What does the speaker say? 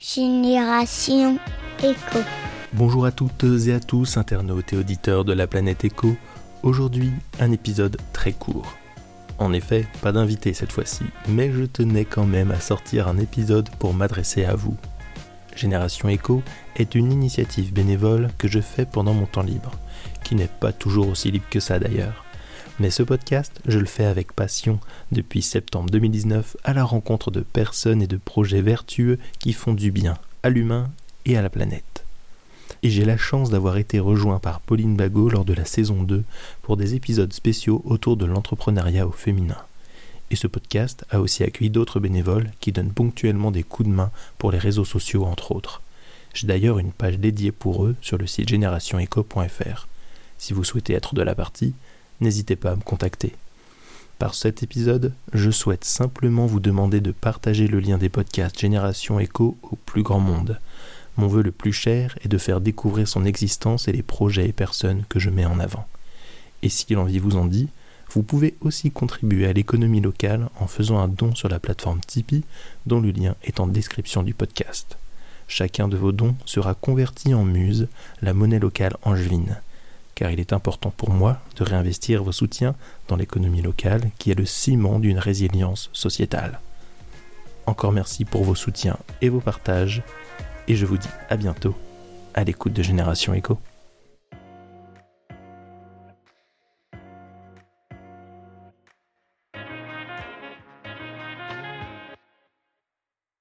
Génération Éco. Bonjour à toutes et à tous, internautes et auditeurs de la planète Éco. Aujourd'hui, un épisode très court. En effet, pas d'invité cette fois-ci, mais je tenais quand même à sortir un épisode pour m'adresser à vous. Génération Éco est une initiative bénévole que je fais pendant mon temps libre, qui n'est pas toujours aussi libre que ça d'ailleurs. Mais ce podcast, je le fais avec passion depuis septembre 2019 à la rencontre de personnes et de projets vertueux qui font du bien à l'humain et à la planète. Et j'ai la chance d'avoir été rejoint par Pauline Bagot lors de la saison 2 pour des épisodes spéciaux autour de l'entrepreneuriat au féminin. Et ce podcast a aussi accueilli d'autres bénévoles qui donnent ponctuellement des coups de main pour les réseaux sociaux entre autres. J'ai d'ailleurs une page dédiée pour eux sur le site générationeco.fr. Si vous souhaitez être de la partie, n'hésitez pas à me contacter. Par cet épisode, je souhaite simplement vous demander de partager le lien des podcasts Génération Echo au plus grand monde. Mon vœu le plus cher est de faire découvrir son existence et les projets et personnes que je mets en avant. Et si l'envie vous en dit, vous pouvez aussi contribuer à l'économie locale en faisant un don sur la plateforme Tipeee, dont le lien est en description du podcast. Chacun de vos dons sera converti en muse, la monnaie locale angevine car il est important pour moi de réinvestir vos soutiens dans l'économie locale qui est le ciment d'une résilience sociétale. Encore merci pour vos soutiens et vos partages, et je vous dis à bientôt à l'écoute de Génération Echo.